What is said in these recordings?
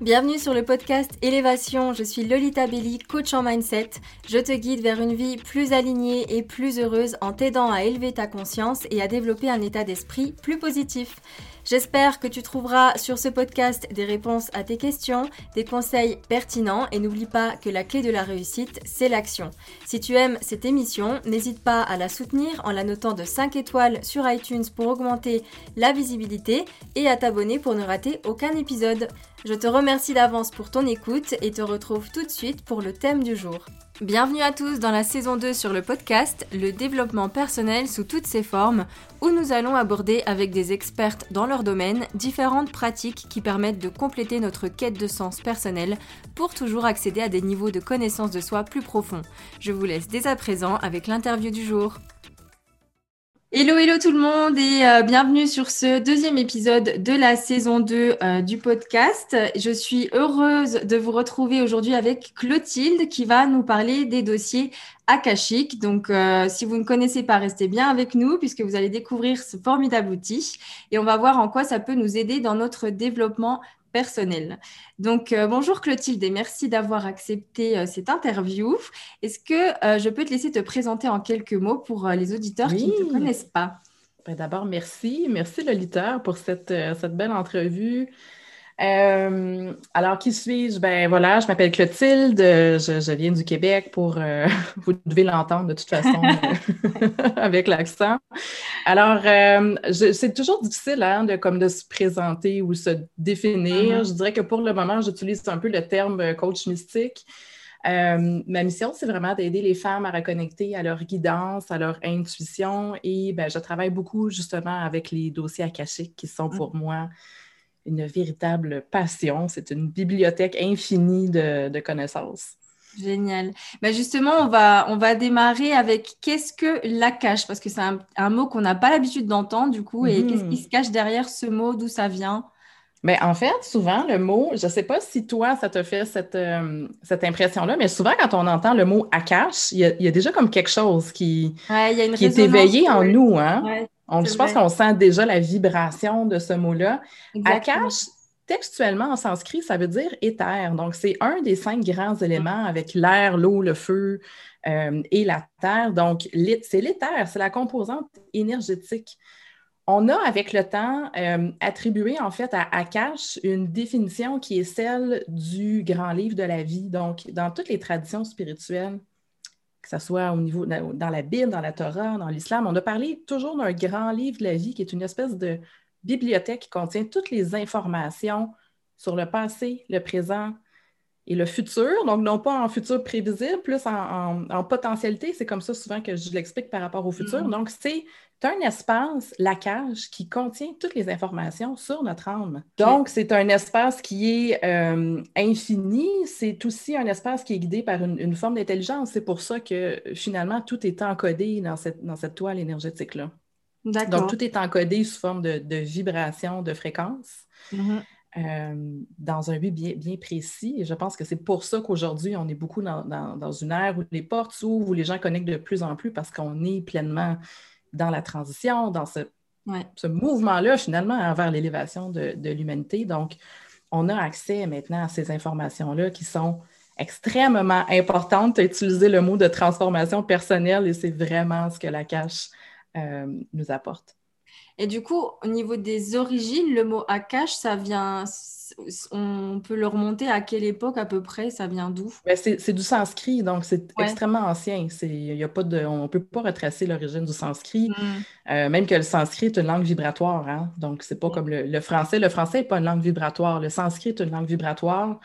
Bienvenue sur le podcast Élévation, je suis Lolita Belli, coach en mindset. Je te guide vers une vie plus alignée et plus heureuse en t'aidant à élever ta conscience et à développer un état d'esprit plus positif. J'espère que tu trouveras sur ce podcast des réponses à tes questions, des conseils pertinents et n'oublie pas que la clé de la réussite, c'est l'action. Si tu aimes cette émission, n'hésite pas à la soutenir en la notant de 5 étoiles sur iTunes pour augmenter la visibilité et à t'abonner pour ne rater aucun épisode. Je te remercie d'avance pour ton écoute et te retrouve tout de suite pour le thème du jour. Bienvenue à tous dans la saison 2 sur le podcast Le développement personnel sous toutes ses formes, où nous allons aborder avec des expertes dans leur domaine différentes pratiques qui permettent de compléter notre quête de sens personnel pour toujours accéder à des niveaux de connaissance de soi plus profonds. Je vous laisse dès à présent avec l'interview du jour. Hello, hello tout le monde et euh, bienvenue sur ce deuxième épisode de la saison 2 euh, du podcast. Je suis heureuse de vous retrouver aujourd'hui avec Clotilde qui va nous parler des dossiers akashiques. Donc, euh, si vous ne connaissez pas, restez bien avec nous puisque vous allez découvrir ce formidable outil et on va voir en quoi ça peut nous aider dans notre développement personnel. Donc, euh, bonjour Clotilde et merci d'avoir accepté euh, cette interview. Est-ce que euh, je peux te laisser te présenter en quelques mots pour les auditeurs qui ne te connaissent pas? Ben, d'abord, merci. Merci Lolita pour cette, cette belle entrevue. Euh, alors, qui suis-je? Ben voilà, je m'appelle Clotilde, je, viens du Québec pour, euh, vous devez l'entendre de toute façon avec l'accent. Alors, euh, c'est toujours difficile hein, de, comme de se présenter ou se définir. Mm-hmm. Je dirais que pour le moment, j'utilise un peu le terme coach mystique. ma mission, c'est vraiment d'aider les femmes à reconnecter à leur guidance, à leur intuition et ben, je travaille beaucoup justement avec les dossiers akashiques qui sont pour mm. moi une véritable passion. C'est une bibliothèque infinie de, connaissances. Génial. Ben justement, on va, on va démarrer avec qu'est-ce que la cache? Parce que c'est un, mot qu'on n'a pas l'habitude d'entendre, du coup. Et qu'est-ce qui mhm. se cache derrière ce mot? D'où ça vient? Mais en fait, souvent, le mot, je ne sais pas si toi, ça te fait cette, euh, cette impression-là, mais souvent, quand on entend le mot Akash, il y, a, déjà comme quelque chose qui, qui est éveillé en nous. Hein? Je pense qu'on sent déjà la vibration de ce mot-là. Akash, textuellement en sanskrit, ça veut dire éther. Donc, c'est un des cinq grands éléments avec l'air, l'eau, le feu euh, et la terre. Donc, c'est l'éther, c'est la composante énergétique. On a, avec le temps, euh, attribué en fait à Akash une définition qui est celle du grand livre de la vie. Donc, dans toutes les traditions spirituelles, que ce soit au niveau dans la Bible, dans la Torah, dans l'islam, on a parlé toujours d'un grand livre de la vie qui est une espèce de bibliothèque qui contient toutes les informations sur le passé, le présent et le futur. Donc, non pas en futur prévisible, plus en, potentialité. C'est comme ça souvent que je l'explique par rapport au futur. Mm-hmm. Donc, c'est un espace, la cage, qui contient toutes les informations sur notre âme. Donc, c'est un espace qui est euh, infini. C'est aussi un espace qui est guidé par une, forme d'intelligence. C'est pour ça que finalement, tout est encodé dans cette, dans cette toile énergétique-là. Donc, tout est encodé sous forme de, de vibration, de fréquence. Mm-hmm. Euh, dans un but bien, bien, précis. Et je pense que c'est pour ça qu'aujourd'hui, on est beaucoup dans, dans, une ère où les portes s'ouvrent, où les gens connectent de plus en plus parce qu'on est pleinement dans la transition, dans ce, ce mouvement-là, finalement, vers l'élévation de, de l'humanité. Donc, on a accès maintenant à ces informations-là qui sont extrêmement importantes. Tu as utilisé le mot de transformation personnelle et c'est vraiment ce que la cache euh, nous apporte. Et du coup, au niveau des origines, le mot Akash, ça vient, on peut le remonter à quelle époque à peu près? Ça vient d'où? Ben, C'est du sanskrit, donc c'est extrêmement ancien. Y a pas de, on ne peut pas retracer l'origine du sanskrit, mm. euh, même que le sanskrit est une langue vibratoire. Hein? Donc, c'est pas mm. comme le, français. Le français n'est pas une langue vibratoire. Le sanskrit est une langue vibratoire.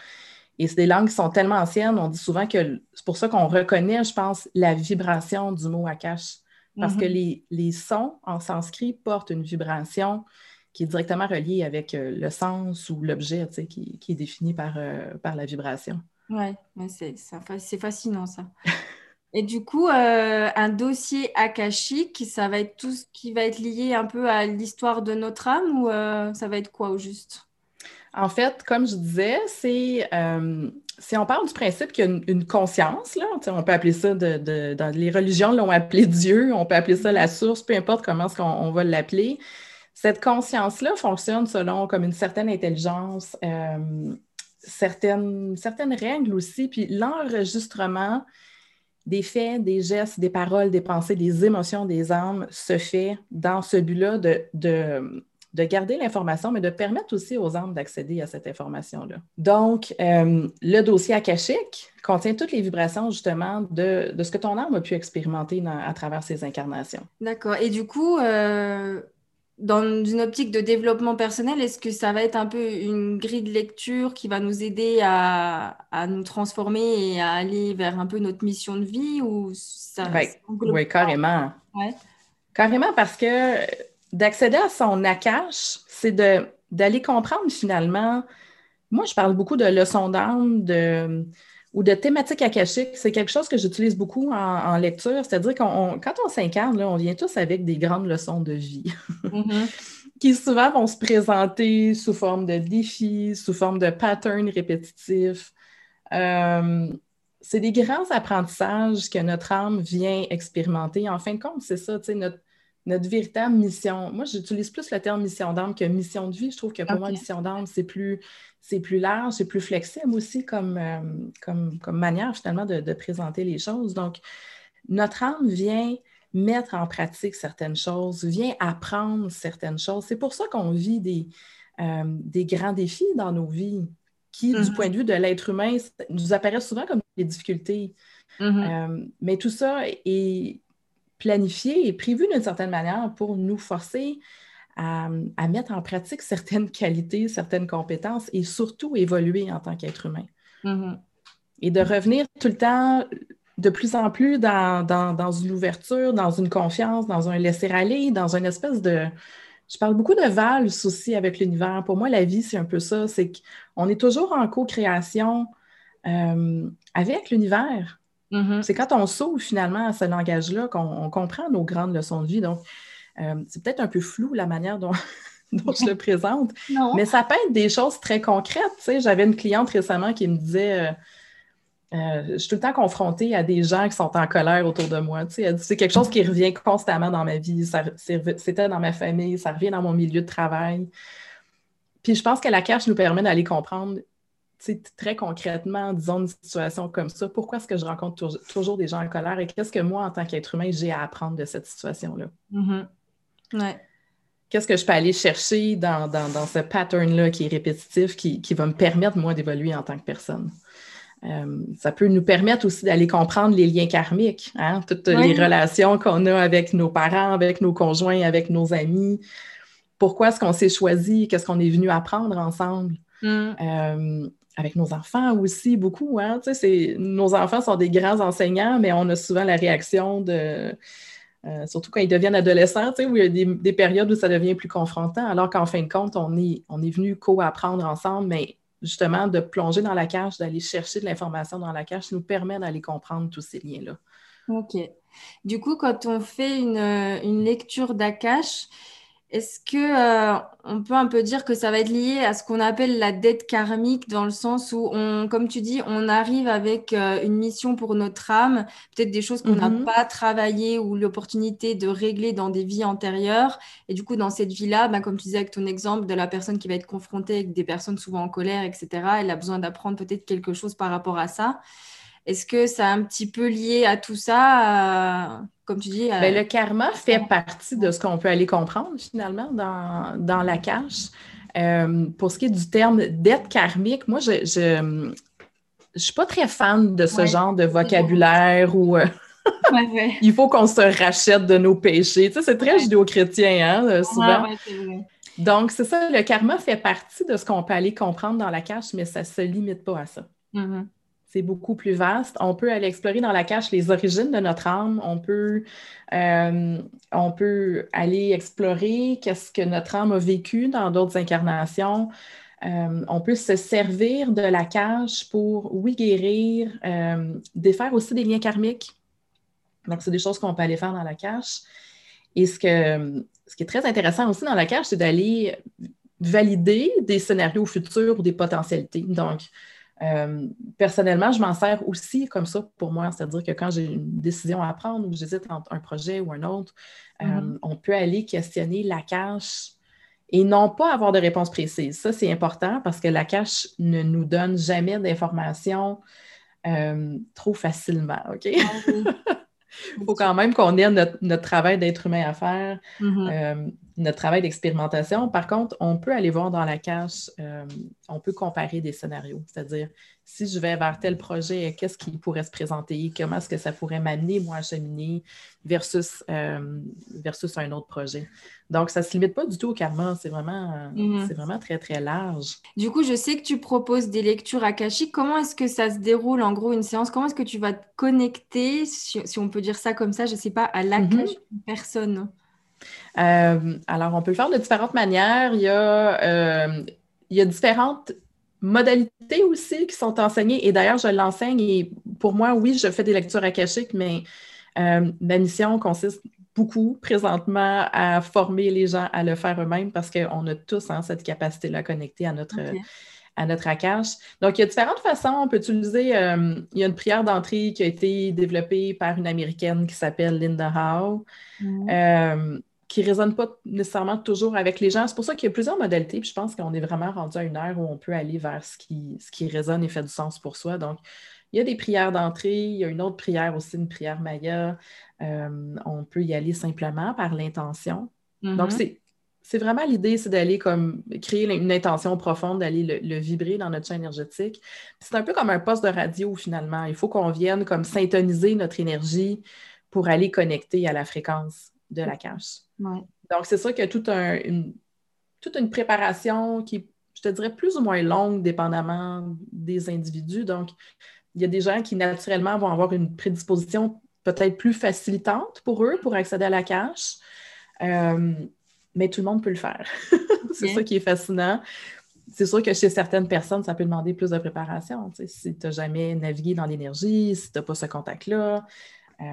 Et c'est des langues qui sont tellement anciennes, on dit souvent que c'est pour ça qu'on reconnaît, je pense, la vibration du mot Akash. Parce que mm-hmm. les, sons en sanskrit portent une vibration qui est directement reliée avec euh, le sens ou l'objet qui, qui, est défini par, euh, par la vibration. Oui, c'est fascinant ça. Et du coup, euh, un dossier akashique, ça va être tout ce qui va être lié un peu à l'histoire de notre âme ou ça va être quoi au juste? En fait, comme je disais, c'est si on parle du principe qu'il y a une, conscience, là, on peut appeler ça, de, dans les religions l'ont appelé Dieu, on peut appeler ça la source, peu importe comment on, on va l'appeler. Cette conscience-là fonctionne selon comme une certaine intelligence. Euh, certaines, certaines règles aussi, puis l'enregistrement des faits, des gestes, des paroles, des pensées, des émotions des âmes se fait dans ce but-là de, garder l'information, mais de permettre aussi aux âmes d'accéder à cette information-là. Donc, euh, le dossier akashique contient toutes les vibrations justement de, ce que ton âme a pu expérimenter à travers ses incarnations. D'accord. Et du coup, euh, dans une optique de développement personnel, est-ce que ça va être un peu une grille de lecture qui va nous aider à, nous transformer et à aller vers un peu notre mission de vie ou ça, ben, Oui, carrément. Carrément parce que d'accéder à son Nakash, c'est d'aller comprendre finalement. Moi, je parle beaucoup de leçons d'âme, de ou de thématiques akashiques, c'est quelque chose que j'utilise beaucoup en, lecture. C'est-à-dire qu'on quand on s'incarne, on vient tous avec des grandes leçons de vie mm-hmm. qui souvent vont se présenter sous forme de défis, sous forme de patterns répétitifs. Euh, c'est des grands apprentissages que notre âme vient expérimenter. En fin de compte, c'est ça, notre, notre véritable mission. Moi, j'utilise plus le terme mission d'âme que mission de vie. Je trouve que pour moi, mission d'âme, c'est plus, c'est plus large, c'est plus flexible aussi comme, euh, comme, manière finalement de, présenter les choses. Donc, notre âme vient mettre en pratique certaines choses, vient apprendre certaines choses. C'est pour ça qu'on vit des, euh, des grands défis dans nos vies qui, du mm-hmm. point de vue de l'être humain, nous apparaissent souvent comme des difficultés. Mm-hmm. Euh, mais tout ça est planifié et prévu d'une certaine manière pour nous forcer à, mettre en pratique certaines qualités, certaines compétences et surtout évoluer en tant qu'être humain. Mm-hmm. Et de revenir tout le temps de plus en plus dans, une ouverture, dans une confiance, dans un laisser-aller, dans une espèce de... Je parle beaucoup de valse aussi avec l'univers. Pour moi, la vie, c'est un peu ça. C'est qu'on est toujours en co-création euh, avec l'univers. Mm-hmm. C'est quand on s'ouvre finalement à ce langage-là qu'on comprend nos grandes leçons de vie. Donc, euh, c'est peut-être un peu flou la manière dont, je le présente, mais ça peut être des choses très concrètes. J'avais une cliente récemment qui me disait euh, euh, Je suis tout le temps confrontée à des gens qui sont en colère autour de moi. C'est quelque chose qui revient constamment dans ma vie. C'était dans ma famille, ça revient dans mon milieu de travail. Puis je pense que la cache nous permet d'aller comprendre très concrètement, disons, une situation comme ça, pourquoi est-ce que je rencontre toujours des gens en colère et qu'est-ce que moi, en tant qu'être humain, j'ai à apprendre de cette situation-là? Mm-hmm. Qu'est-ce que je peux aller chercher dans, ce pattern-là qui est répétitif, qui, va me permettre, moi, d'évoluer en tant que personne? Euh, ça peut nous permettre aussi d'aller comprendre les liens karmiques, hein, toutes les relations qu'on a avec nos parents, avec nos conjoints, avec nos amis. Pourquoi est-ce qu'on s'est choisi? Qu'est-ce qu'on est venu apprendre ensemble? Mm. Euh, avec nos enfants aussi, beaucoup. Hein? nos enfants sont des grands enseignants, mais on a souvent la réaction de euh, surtout quand ils deviennent adolescents, où il y a des, périodes où ça devient plus confrontant, alors qu'en fin de compte, on est, on est venu co-apprendre ensemble, mais justement, de plonger dans la cache, d'aller chercher de l'information dans la cache, nous permet d'aller comprendre tous ces liens-là. OK. Du coup, quand on fait une, une lecture d'Akash, est-ce que euh, on peut un peu dire que ça va être lié à ce qu'on appelle la dette karmique dans le sens où on, comme tu dis, on arrive avec euh, une mission pour notre âme, peut-être des choses qu'on n'a mm-hmm. pas travaillées ou l'opportunité de régler dans des vies antérieures. Et du coup, dans cette vie-là, bah, comme tu disais avec ton exemple de la personne qui va être confrontée avec des personnes souvent en colère, etc., elle a besoin d'apprendre peut-être quelque chose par rapport à ça. Est-ce que c'est un petit peu lié à tout ça, comme tu dis? Ben, le karma fait partie de ce qu'on peut aller comprendre finalement dans, la cache. Euh, pour ce qui est du terme dette karmique, moi, je ne suis pas très fan de ce genre de vocabulaire où euh, il faut qu'on se rachète de nos péchés. Tu sais, c'est très judéo-chrétien, hein, souvent. Donc, c'est ça, le karma fait partie de ce qu'on peut aller comprendre dans la cache, mais ça ne se limite pas à ça. Mm-hmm c'est beaucoup plus vaste. On peut aller explorer dans la cache les origines de notre âme. On peut, euh, on peut aller explorer qu'est-ce que notre âme a vécu dans d'autres incarnations. Euh, on peut se servir de la cache pour, oui, guérir, euh, défaire aussi des liens karmiques. Donc, c'est des choses qu'on peut aller faire dans la cache. Et ce, que, ce qui est très intéressant aussi dans la cache, c'est d'aller valider des scénarios futurs ou des potentialités. Donc, euh, personnellement, je m'en sers aussi comme ça pour moi, c'est-à-dire que quand j'ai une décision à prendre ou j'hésite entre un projet ou un autre, euh, mm-hmm. on peut aller questionner la cache et non pas avoir de réponse précise. Ça, c'est important parce que la cache ne nous donne jamais d'informations euh, trop facilement, OK? Ah Il faut quand même qu'on ait notre, travail d'être humain à faire, mm-hmm. Notre travail d'expérimentation. Par contre, on peut aller voir dans la cache, euh, on peut comparer des scénarios, c'est-à-dire si je vais vers tel projet, qu'est-ce qui pourrait se présenter, comment est-ce que ça pourrait m'amener, moi, à cheminer versus, euh, versus un autre projet? Donc, ça ne se limite pas du tout au karma, c'est vraiment, mm-hmm. c'est vraiment très, très large. Du coup, je sais que tu proposes des lectures akashiques. Comment est-ce que ça se déroule, en gros, une séance? Comment est-ce que tu vas te connecter, si, on peut dire ça comme ça, je ne sais pas, à la mm-hmm. personne? Euh, alors, on peut le faire de différentes manières. Il y a, euh, il y a différentes modalités aussi qui sont enseignées. Et d'ailleurs, je l'enseigne et pour moi, oui, je fais des lectures akashiques, mais euh, ma mission consiste beaucoup présentement à former les gens à le faire eux-mêmes parce qu'on a tous hein, cette capacité-là connectée à notre, à notre akash. Donc, il y a différentes façons. On peut utiliser, euh, il y a une prière d'entrée qui a été développée par une Américaine qui s'appelle Linda Howe. Mm. Euh, qui ne résonne pas nécessairement toujours avec les gens. C'est pour ça qu'il y a plusieurs modalités. Puis je pense qu'on est vraiment rendu à une heure où on peut aller vers ce qui, ce qui résonne et fait du sens pour soi. Donc, il y a des prières d'entrée, il y a une autre prière aussi, une prière Maya. Euh, on peut y aller simplement par l'intention. Donc, mm-hmm. c'est vraiment l'idée, c'est d'aller comme créer une intention profonde, d'aller le, vibrer dans notre champ énergétique. C'est un peu comme un poste de radio finalement. Il faut qu'on vienne comme syntoniser notre énergie pour aller connecter à la fréquence de la cache. Donc, c'est sûr qu'il y a toute, une, toute une préparation qui, je te dirais, plus ou moins longue, dépendamment des individus. Donc, il y a des gens qui, naturellement, vont avoir une prédisposition peut-être plus facilitante pour eux pour accéder à la cache. Euh, mais tout le monde peut le faire. c'est ça qui est fascinant. C'est sûr que chez certaines personnes, ça peut demander plus de préparation. si tu n'as jamais navigué dans l'énergie, si tu n'as pas ce contact-là. Euh,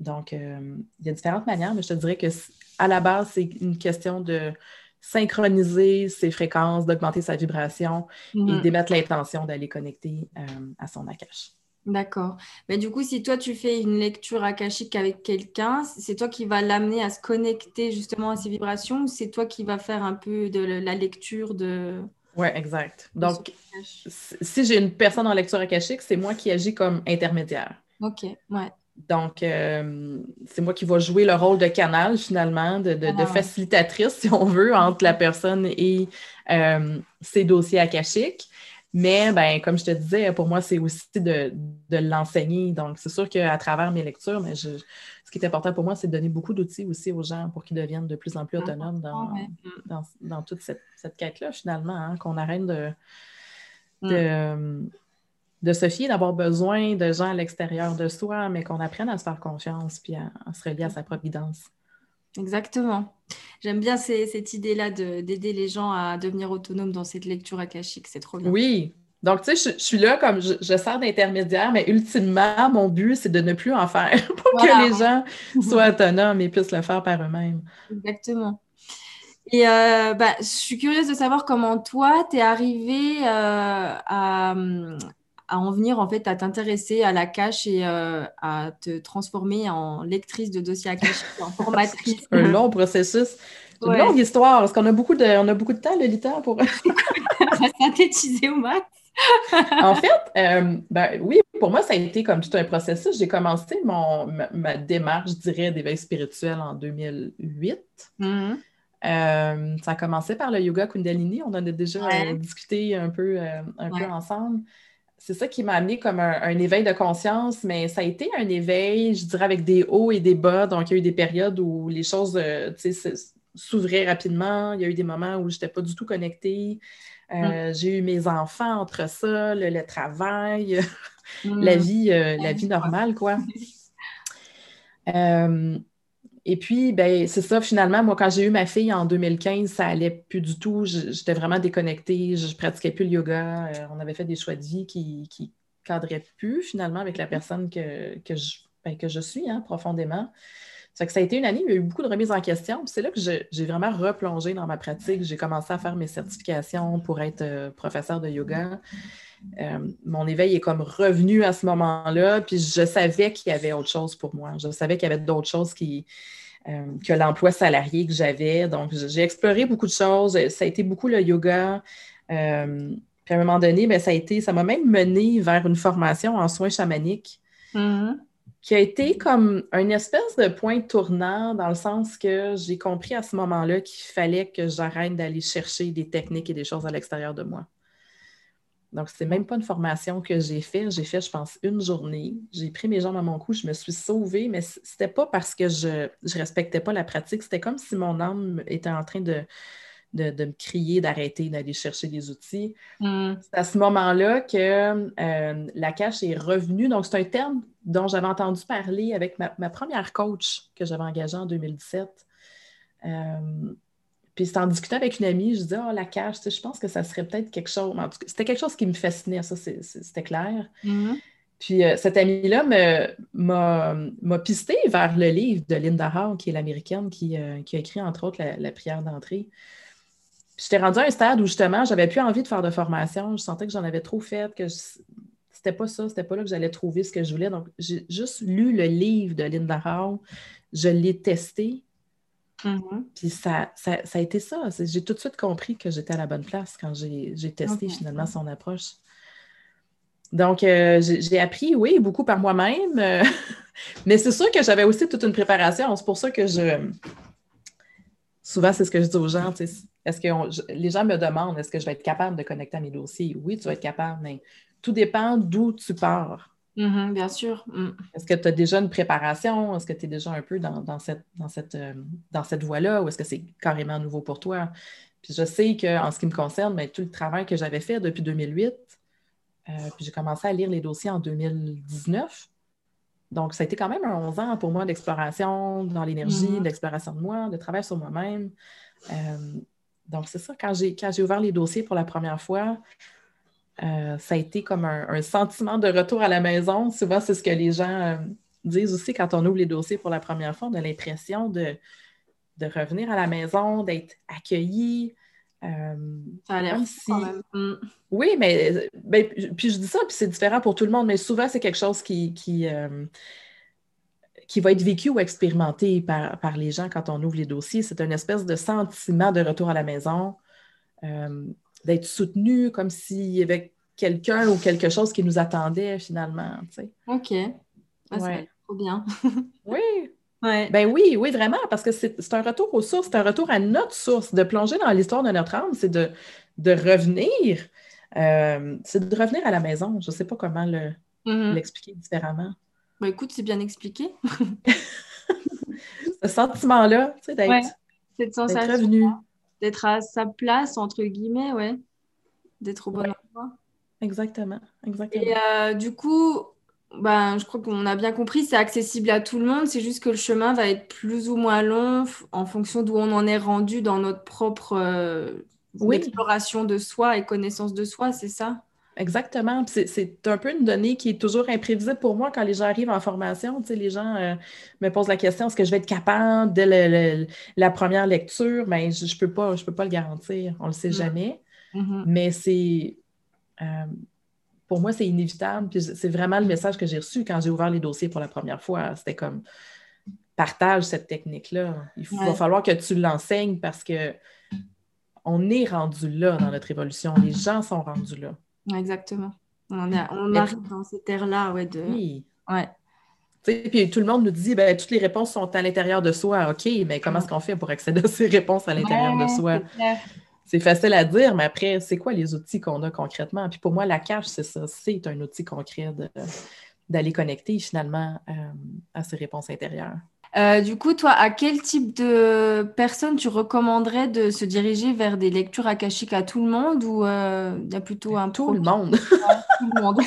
donc, euh, il y a différentes manières, mais je te dirais que à la base, c'est une question de synchroniser ses fréquences, d'augmenter sa vibration et mhm. d'émettre l'intention d'aller connecter euh, à son akash. D'accord. Mais du coup, si toi tu fais une lecture akashique avec quelqu'un, c'est toi qui vas l'amener à se connecter justement à ses vibrations ou c'est toi qui vas faire un peu de la lecture de. Oui, exact. Donc, si j'ai une personne en lecture akashique, c'est moi qui agis comme intermédiaire. OK, ouais. Donc, euh, c'est moi qui vais jouer le rôle de canal, finalement, de, ah. facilitatrice, si on veut, entre la personne et euh, ses dossiers akashiques. Mais, ben, comme je te disais, pour moi, c'est aussi de, l'enseigner. Donc, c'est sûr qu'à travers mes lectures, mais ce qui est important pour moi, c'est de donner beaucoup d'outils aussi aux gens pour qu'ils deviennent de plus en plus autonomes dans, toute cette, quête-là, finalement, hein, qu'on arrête de, mm de se fier, d'avoir besoin de gens à l'extérieur de soi, mais qu'on apprenne à se faire confiance puis à, se relier à sa providence. Exactement. J'aime bien cette idée-là d'aider les gens à devenir autonomes dans cette lecture akashique. C'est trop bien. Oui. Donc, tu sais, je, suis là comme je, sers d'intermédiaire, mais ultimement, mon but, c'est de ne plus en faire pour que les gens soient autonomes et puissent le faire par eux-mêmes. Exactement. Et euh, bah, je suis curieuse de savoir comment toi, tu es arrivé euh, à, à en venir en fait à t'intéresser à la cache et euh, à te transformer en lectrice de dossiers à cache, en formatrice. un long processus. Une longue histoire, parce qu'on a beaucoup de, on a beaucoup de temps, Lolita, pour synthétiser au max. en fait, euh, ben, oui, pour moi, ça a été comme tout un processus. J'ai commencé mon, ma, démarche, je dirais, d'éveil spirituel en 2008. Mm-hmm. Euh, ça a commencé par le yoga Kundalini. On en a déjà discuté un peu, un peu ensemble c'est ça qui m'a amené comme un, éveil de conscience, mais ça a été un éveil, je dirais, avec des hauts et des bas. Donc, il y a eu des périodes où les choses euh, s'ouvraient rapidement. Il y a eu des moments où je n'étais pas du tout connectée. Euh, mm. J'ai eu mes enfants entre ça, le, travail, la, mm. vie, euh, la vie normale, quoi. Et puis, ben, c'est ça, finalement, moi, quand j'ai eu ma fille en 2015, ça allait plus du tout. J'étais vraiment déconnectée, je, pratiquais plus le yoga. Euh, on avait fait des choix de vie qui, qui cadraient plus, finalement, avec la personne que, que, je, ben, que je suis, hein, profondément. Ça, que ça a été une année il y a eu beaucoup de remises en question. C'est là que j'ai vraiment replongé dans ma pratique. J'ai commencé à faire mes certifications pour être euh, professeur de yoga. Mon éveil est comme revenu à ce moment-là, puis je savais qu'il y avait autre chose pour moi. Je savais qu'il y avait d'autres choses qui, que l'emploi salarié que j'avais. Donc, j'ai exploré beaucoup de choses. Ça a été beaucoup le yoga. puis à un moment donné, ça a été, ça m'a même mené vers une formation en soins chamaniques. Mm-hmm qui a été comme une espèce de point tournant dans le sens que j'ai compris à ce moment-là qu'il fallait que j'arrête d'aller chercher des techniques et des choses à l'extérieur de moi. Donc, c'est même pas une formation que j'ai faite. J'ai fait, je pense, une journée. J'ai pris mes jambes à mon cou, je me suis sauvée, mais c'était pas parce que je ne respectais pas la pratique. C'était comme si mon âme était en train de, de, me crier d'arrêter d'aller chercher des outils. Mm. C'est à ce moment-là que euh, la cache est revenue. Donc, c'est un terme dont j'avais entendu parler avec ma, première coach que j'avais engagée en 2017. Euh, puis c'est en discutant avec une amie, je disais, oh, la cache, je pense que ça serait peut-être quelque chose. C'était quelque chose qui me fascinait, ça, c'était clair. Mm. Puis euh, cette amie-là m'a pisté vers le livre de Linda Howe, qui est l'américaine, qui, a écrit entre autres la prière d'entrée. J'étais rendue à un stade où justement, j'avais plus envie de faire de formation. Je sentais que j'en avais trop fait, que c'était pas ça, c'était pas là que j'allais trouver ce que je voulais. Donc, j'ai juste lu le livre de Linda Howe, je l'ai testé. Mm-hmm. Puis ça, ça, a été ça. J'ai tout de suite compris que j'étais à la bonne place quand j'ai testé finalement son approche. Donc, euh, j'ai appris, oui, beaucoup par moi-même, euh, mais c'est sûr que j'avais aussi toute une préparation. C'est pour ça que je. Souvent, c'est ce que je dis aux gens, est-ce que les gens me demandent est-ce que je vais être capable de connecter à mes dossiers? Oui, tu vas être capable, mais tout dépend d'où tu pars. Mm-hmm, bien sûr. Mm. Est-ce que tu as déjà une préparation? Est-ce que tu es déjà un peu dans, cette, dans cette, euh, dans cette voie-là? Ou est-ce que c'est carrément nouveau pour toi? Puis je sais qu'en ce qui me concerne, ben, tout le travail que j'avais fait depuis 2008, euh, puis j'ai commencé à lire les dossiers en 2019. Donc, ça a été quand même un 11 ans pour moi d'exploration dans l'énergie, mm-hmm. d'exploration de moi, de travail sur moi-même. Euh, donc, c'est ça, quand j'ai, quand j'ai ouvert les dossiers pour la première fois, euh, ça a été comme un, sentiment de retour à la maison. Souvent, c'est ce que les gens euh, disent aussi quand on ouvre les dossiers pour la première fois. On a l'impression de, de revenir à la maison, d'être accueilli. Euh, ça a l'air si... Mm. Oui, mais ben, puis je dis ça, puis c'est différent pour tout le monde, mais souvent, c'est quelque chose qui, qui, qui va être vécu ou expérimenté par, par, les gens quand on ouvre les dossiers. C'est une espèce de sentiment de retour à la maison, d'être soutenu comme s'il y avait quelqu'un ou quelque chose qui nous attendait finalement. OK. Ah, ouais. trop bien. oui. Ouais. Ben oui, oui, vraiment, parce que c'est un retour aux sources, c'est un retour à notre source. De plonger dans l'histoire de notre âme, c'est de, de, revenir. Euh, c'est de revenir à la maison. Je ne sais pas comment mm-hmm. l'expliquer différemment. Bah, écoute, c'est bien expliqué. Ce sentiment-là, tu sais, d'être revenu. D'être à sa place, entre guillemets, ouais. D'être au bon endroit. Exactement, exactement. Et euh, du coup, ben, je crois qu'on a bien compris, c'est accessible à tout le monde. C'est juste que le chemin va être plus ou moins long en fonction d'où on en est rendu dans notre propre euh, exploration de soi et connaissance de soi, c'est ça? Exactement. C'est un peu une donnée qui est toujours imprévisible pour moi quand les gens arrivent en formation. Tu sais, les gens euh, me posent la question est-ce que je vais être capable dès la première lecture? Mais ben, je ne peux, pas, peux pas le garantir. On ne le sait mm. jamais. Mm-hmm. Mais c'est. Euh, pour moi, c'est inévitable. c'est vraiment le message que j'ai reçu quand j'ai ouvert les dossiers pour la première fois. C'était comme partage cette technique-là. Il va falloir que tu l'enseignes parce que on est rendu là dans notre évolution. Les gens sont rendus là. Exactement. On, arrive dans cette ère-là, ouais, de... Oui. Ouais. Puis tout le monde nous dit, ben, toutes les réponses sont à l'intérieur de soi. OK, mais comment est-ce qu'on fait pour accéder à ces réponses à l'intérieur de soi? C'est facile à dire, mais après, c'est quoi les outils qu'on a concrètement? Puis pour moi, la cache, c'est ça. C'est un outil concret d'aller connecter finalement euh, à ces réponses intérieures. Euh, du coup, toi, à quel type de personne tu recommanderais de se diriger vers des lectures akashiques à tout le monde ou euh, il y a plutôt un tout le monde Tout le monde.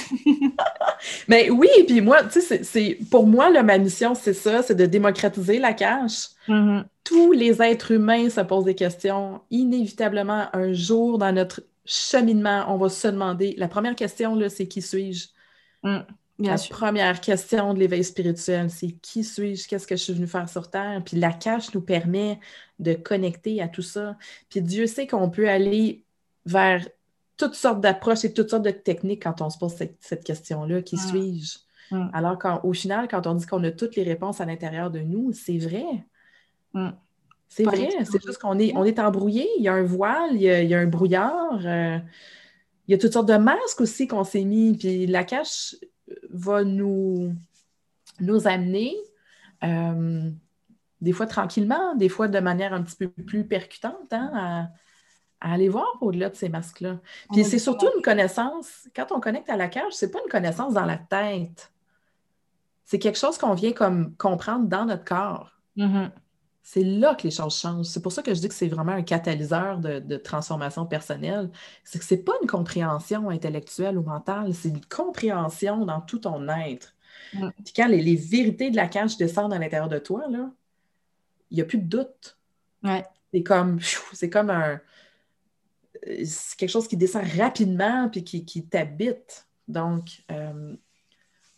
Mais oui, puis moi, tu sais, c'est pour moi ma mission, c'est ça, c'est de démocratiser la cache. Mm-hmm. Tous les êtres humains se posent des questions. Inévitablement, un jour dans notre cheminement, on va se demander. La première question là, c'est qui suis-je? Mm la première question de l'éveil spirituel, c'est qui suis-je, qu'est-ce que je suis venu faire sur Terre? Puis la cache nous permet de connecter à tout ça. Puis Dieu sait qu'on peut aller vers toutes sortes d'approches et toutes sortes de techniques quand on se pose cette, question-là. Qui suis-je? Alors qu'au final, quand on dit qu'on a toutes les réponses à l'intérieur de nous, c'est vrai. C'est vrai, c'est juste qu'on est, on est embrouillé, il y a un voile, il y a, un brouillard, euh, il y a toutes sortes de masques aussi qu'on s'est mis, puis la cache va nous, nous amener, euh, des fois tranquillement, des fois de manière un petit peu plus percutante, hein, à, aller voir au-delà de ces masques-là. Puis c'est surtout une connaissance, quand on connecte à la cage, c'est pas une connaissance dans la tête. C'est quelque chose qu'on vient comme comprendre dans notre corps. Mm-hmm. C'est là que les choses changent. C'est pour ça que je dis que c'est vraiment un catalyseur de, transformation personnelle. C'est que ce n'est pas une compréhension intellectuelle ou mentale, c'est une compréhension dans tout ton être. Mm. Puis quand les, vérités de la cage descendent à l'intérieur de toi, là, il n'y a plus de doute. C'est comme, c'est comme un. C'est quelque chose qui descend rapidement puis qui, qui t'habite. Donc, euh,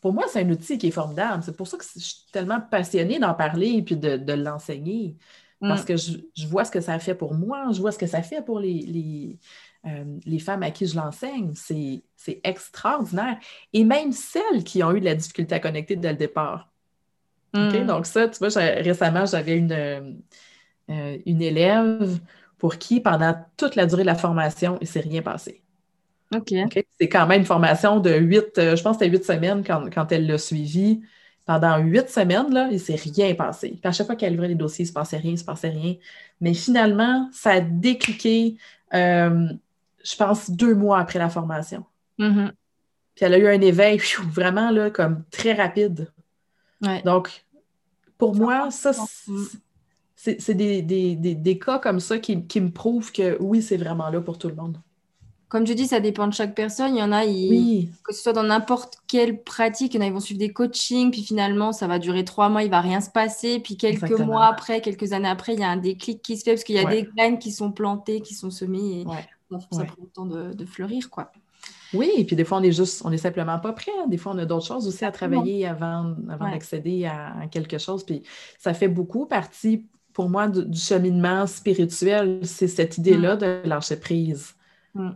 pour moi, c'est un outil qui est formidable. C'est pour ça que je suis tellement passionnée d'en parler et puis de, l'enseigner. Parce mm. que je, vois ce que ça fait pour moi, je vois ce que ça fait pour les, euh, les, femmes à qui je l'enseigne. C'est extraordinaire. Et même celles qui ont eu de la difficulté à connecter dès le départ. Mm. Donc, ça, tu vois, récemment, j'avais une, euh, une élève pour qui, pendant toute la durée de la formation, il ne s'est rien passé. C'est quand même une formation de huit, euh, je pense que c'était huit semaines quand, elle l'a suivi. Pendant huit semaines, là, il ne s'est rien passé. à chaque fois qu'elle ouvrait les dossiers, il ne se passait rien, il ne se passait rien. Mais finalement, ça a décliqué, euh, je pense, deux mois après la formation. Mm-hmm. Puis elle a eu un éveil vraiment là, comme très rapide. Donc, pour moi, ça, c'est des, cas comme ça qui, qui me prouvent que oui, c'est vraiment là pour tout le monde comme je dis, ça dépend de chaque personne. Il y en a, que ce soit dans n'importe quelle pratique, il y en a, ils vont suivre des coachings, puis finalement, ça va durer trois mois, il va rien se passer. Puis quelques mois après, quelques années après, il y a un déclic qui se fait parce qu'il y a des graines qui sont plantées, qui sont semées, et ça prend le temps de, fleurir, quoi. Oui, et puis des fois, on est juste, on est simplement pas prêt. Des fois, on a d'autres choses aussi à travailler avant, avant d'accéder à, quelque chose. Puis ça fait beaucoup partie, pour moi, du, cheminement spirituel. C'est cette idée-là mm. de lâcher prise. Mm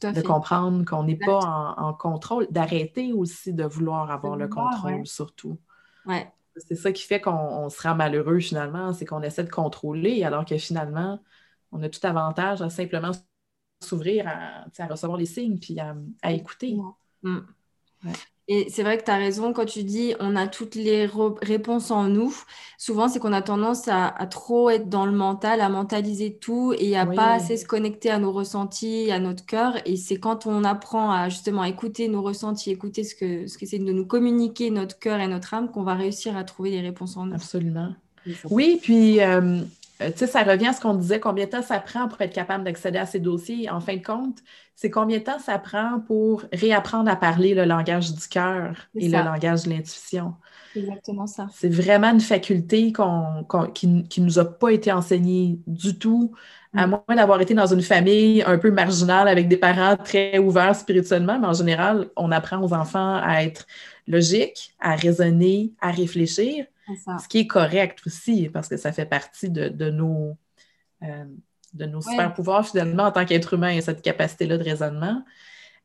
de comprendre qu'on n'est pas en, contrôle, d'arrêter aussi de vouloir avoir le contrôle, surtout. C'est ça qui fait qu'on sera malheureux finalement, c'est qu'on essaie de contrôler, alors que finalement, on a tout avantage à simplement s'ouvrir à, recevoir les signes puis à, écouter. Mm. Et c'est vrai que tu as raison quand tu dis on a toutes les réponses en nous. Souvent, c'est qu'on a tendance à, trop être dans le mental, à mentaliser tout et à pas assez se connecter à nos ressentis, à notre cœur. Et c'est quand on apprend à justement écouter nos ressentis, écouter ce que ce que c'est de nous communiquer notre cœur et notre âme qu'on va réussir à trouver les réponses en nous. Absolument. Oui, puis euh, euh, tu sais, ça revient à ce qu'on disait, combien de temps ça prend pour être capable d'accéder à ces dossiers. En fin de compte, c'est combien de temps ça prend pour réapprendre à parler le langage du cœur et le langage de l'intuition. Exactement ça. C'est vraiment une faculté qui ne nous a pas été enseignée du tout, à mm. moins d'avoir été dans une famille un peu marginale avec des parents très ouverts spirituellement, mais en général, on apprend aux enfants à être logiques, à raisonner, à réfléchir. Ce qui est correct aussi, parce que ça fait partie de, nos, euh, de nos super pouvoirs finalement en tant qu'être humain, cette capacité-là de raisonnement.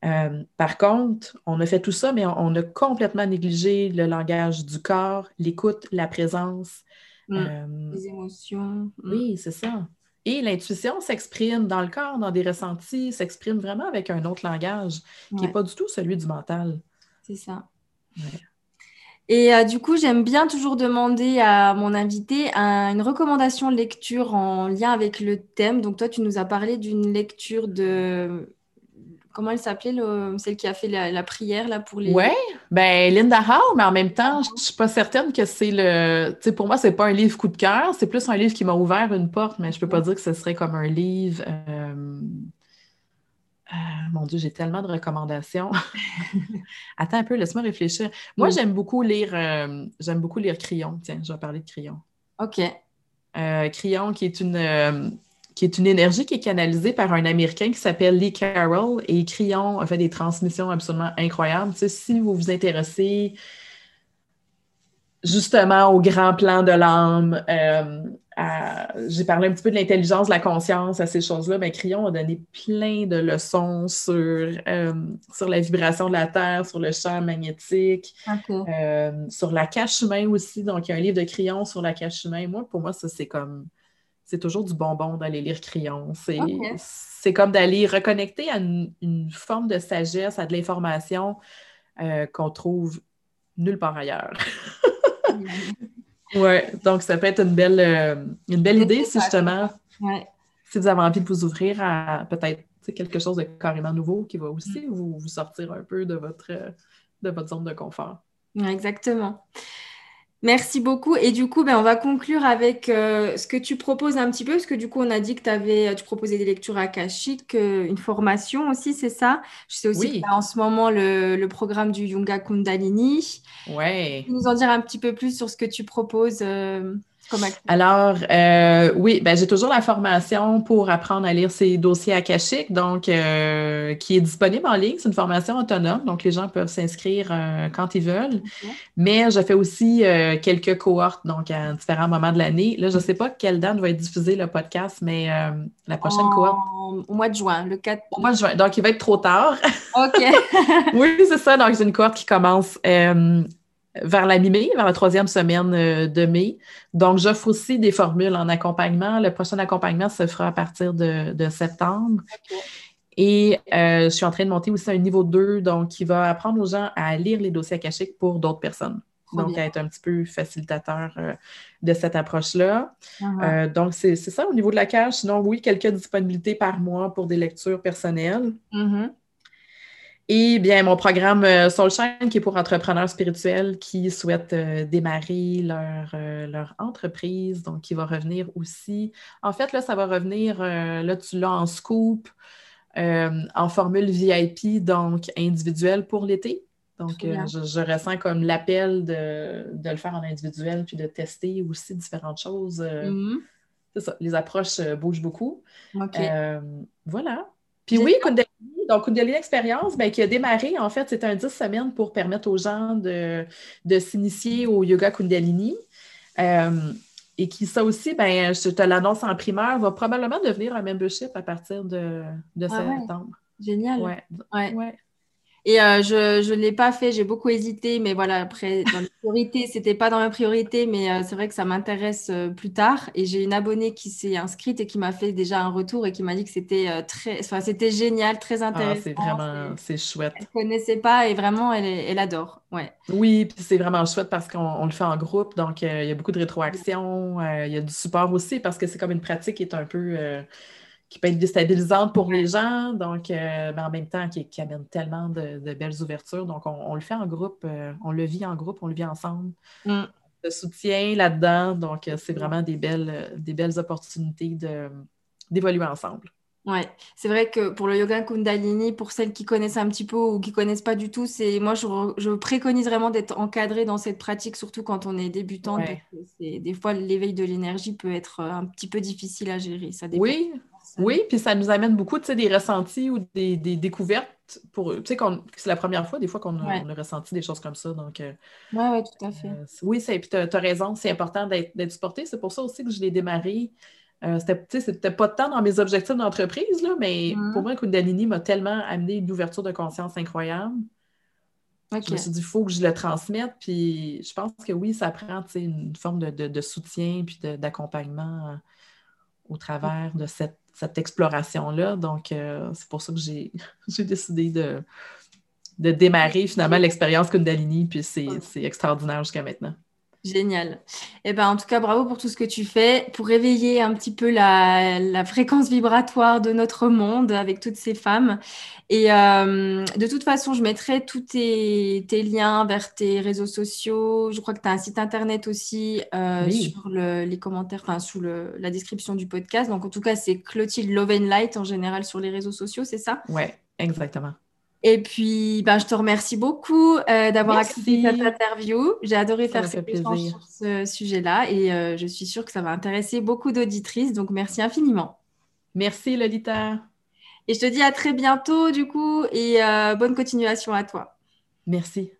Euh, par contre, on a fait tout ça, mais on, a complètement négligé le langage du corps, l'écoute, la présence. Mm. Euh, les émotions. Mm. Oui, c'est ça. Et l'intuition s'exprime dans le corps, dans des ressentis, s'exprime vraiment avec un autre langage qui n'est pas du tout celui du mental. C'est ça. Et euh, du coup, j'aime bien toujours demander à mon invité une recommandation de lecture en lien avec le thème. Donc, toi, tu nous as parlé d'une lecture de. Comment elle s'appelait, celle qui a fait la, prière là, pour les. Oui, ben Linda Howe, mais en même temps, je ne suis pas certaine que c'est le. Tu sais, pour moi, c'est pas un livre coup de cœur, c'est plus un livre qui m'a ouvert une porte, mais je ne peux pas dire que ce serait comme un livre. Euh, euh, mon Dieu, j'ai tellement de recommandations. Attends un peu, laisse-moi réfléchir. Moi, j'aime beaucoup lire euh, j'aime beaucoup lire Crayon. Tiens, je vais parler de Crayon. OK. Euh, Crayon, qui est une qui est une énergie qui est canalisée par un Américain qui s'appelle Lee Carroll. Et Crayon a fait des transmissions absolument incroyables. si vous vous intéressez justement au grand plan de l'âme, j'ai parlé un petit peu de l'intelligence, de la conscience, à ces choses-là. Mais Crayon a donné plein de leçons sur, euh, sur la vibration de la Terre, sur le champ magnétique, euh, sur la cache humain aussi. Donc, il y a un livre de Crayon sur la cache humain. Moi, pour moi, ça, c'est comme. C'est toujours du bonbon d'aller lire Crayon. C'est comme d'aller reconnecter à une, forme de sagesse, à de l'information euh, qu'on trouve nulle part ailleurs. Oui, donc ça peut être une belle, euh, une belle idée si justement, si vous avez envie de vous ouvrir à peut-être quelque chose de carrément nouveau qui va aussi mm. vous, vous, sortir un peu de votre, de votre zone de confort. Exactement. Merci beaucoup. Et du coup, ben, on va conclure avec euh, ce que tu proposes un petit peu, parce que du coup, on a dit que avais, tu proposais des lectures akashiques, euh, une formation aussi, c'est ça? Je sais aussi que tu as en ce moment le, programme du Yunga Kundalini. Ouais. nous en dire un petit peu plus sur ce que tu proposes euh, alors, euh, oui, ben, j'ai toujours la formation pour apprendre à lire ces dossiers akashiques, donc euh, qui est disponible en ligne. C'est une formation autonome, donc les gens peuvent s'inscrire euh, quand ils veulent. Mais je fais aussi quelques cohortes, donc à différents moments de l'année. Là, je ne sais pas quelle date va être diffusé le podcast, mais la prochaine cohorte. Au mois de juin, le 4. Au mois de juin, donc il va être trop tard. OK. oui, c'est ça. Donc, j'ai une cohorte qui commence vers la mi-mai, vers la troisième semaine euh, de mai. Donc, j'offre aussi des formules en accompagnement. Le prochain accompagnement se fera à partir de, septembre. Et euh, je suis en train de monter aussi un niveau 2, donc qui va apprendre aux gens à lire les dossiers akashiques pour d'autres personnes. donc, à être un petit peu facilitateur euh, de cette approche-là. Uh-huh. donc, c'est ça au niveau de la cache. Sinon, oui, quelques disponibilités par mois pour des lectures personnelles. Mm-hmm. Et bien, mon programme euh, Soulshine, qui est pour entrepreneurs spirituels qui souhaitent euh, démarrer leur, euh, leur, entreprise, donc qui va revenir aussi. En fait, là, ça va revenir, là, tu l'as en scoop, en formule VIP, donc individuelle pour l'été. Donc, je, ressens comme l'appel de, de, le faire en individuel, puis de tester aussi différentes choses. Mm-hmm. C'est ça, les approches bougent beaucoup. voilà. Puis oui, donc, Kundalini Expérience, ben, qui a démarré, en fait, c'est un 10 semaines pour permettre aux gens de, s'initier au yoga Kundalini. Euh, et qui, ça aussi, ben, je te l'annonce en primaire, va probablement devenir un membership à partir de, de ah septembre. Génial. Ouais. ouais. Et euh, je ne l'ai pas fait, j'ai beaucoup hésité, mais voilà, après, dans les priorités, ce n'était pas dans mes priorités, mais euh, c'est vrai que ça m'intéresse euh, plus tard. Et j'ai une abonnée qui s'est inscrite et qui m'a fait déjà un retour et qui m'a dit que c'était très, enfin, c'était génial, très ah, intéressant. c'est vraiment, c'est chouette. Elle ne connaissait pas et vraiment, elle, elle adore. Ouais. Oui, puis c'est vraiment chouette parce qu'on le fait en groupe, donc il y a beaucoup de rétroaction, il y a du support aussi parce que c'est comme une pratique qui est un peu qui peut être déstabilisante pour les gens, donc, euh, mais en même temps, qui, amène tellement de, belles ouvertures. Donc, on, le fait en groupe, euh, on le vit en groupe, on le vit ensemble. Mm. Le soutien là-dedans, donc, euh, c'est vraiment des belles, des belles opportunités d'évoluer ensemble. Oui, c'est vrai que pour le yoga Kundalini, pour celles qui connaissent un petit peu ou qui connaissent pas du tout, c'est moi je, préconise vraiment d'être encadré dans cette pratique, surtout quand on est débutant. Des fois, l'éveil de l'énergie peut être un petit peu difficile à gérer. Ça oui, oui, puis ça nous amène beaucoup, des ressentis ou des, découvertes pour, tu sais, c'est la première fois, des fois, qu'on a, ressenti des choses comme ça, donc... Euh, oui, ouais, tout à fait. Euh, oui, puis tu as, raison, c'est important d'être supporté, c'est pour ça aussi que je l'ai démarré. Euh, c'était pas de temps dans mes objectifs d'entreprise, mais mm-hmm. pour moi, Kundalini m'a tellement amené une ouverture de conscience incroyable. Je me suis dit, il faut que je le transmette. Puis je pense que oui, ça prend une forme de, soutien puis d'accompagnement au travers de cette cette exploration-là. Donc, euh, c'est pour ça que j'ai décidé de, de démarrer finalement l'expérience Kundalini, puis c'est extraordinaire jusqu'à maintenant. Génial. Eh ben, en tout cas, bravo pour tout ce que tu fais pour réveiller un petit peu la, fréquence vibratoire de notre monde avec toutes ces femmes. Et euh, de toute façon, je mettrai tous tes, liens vers tes réseaux sociaux. Je crois que tu as un site internet aussi euh, sur les commentaires, enfin sous la description du podcast. Donc, en tout cas, c'est Clotilde Lovenlight en général sur les réseaux sociaux, c'est ça? Oui, exactement. Et puis, ben, je te remercie beaucoup euh, d'avoir accepté cette interview. J'ai adoré faire cette échange sur ce sujet-là et euh, je suis sûre que ça va intéresser beaucoup d'auditrices. Donc, merci infiniment. Merci, Lolita. Et je te dis à très bientôt, du coup, et euh, bonne continuation à toi. Merci.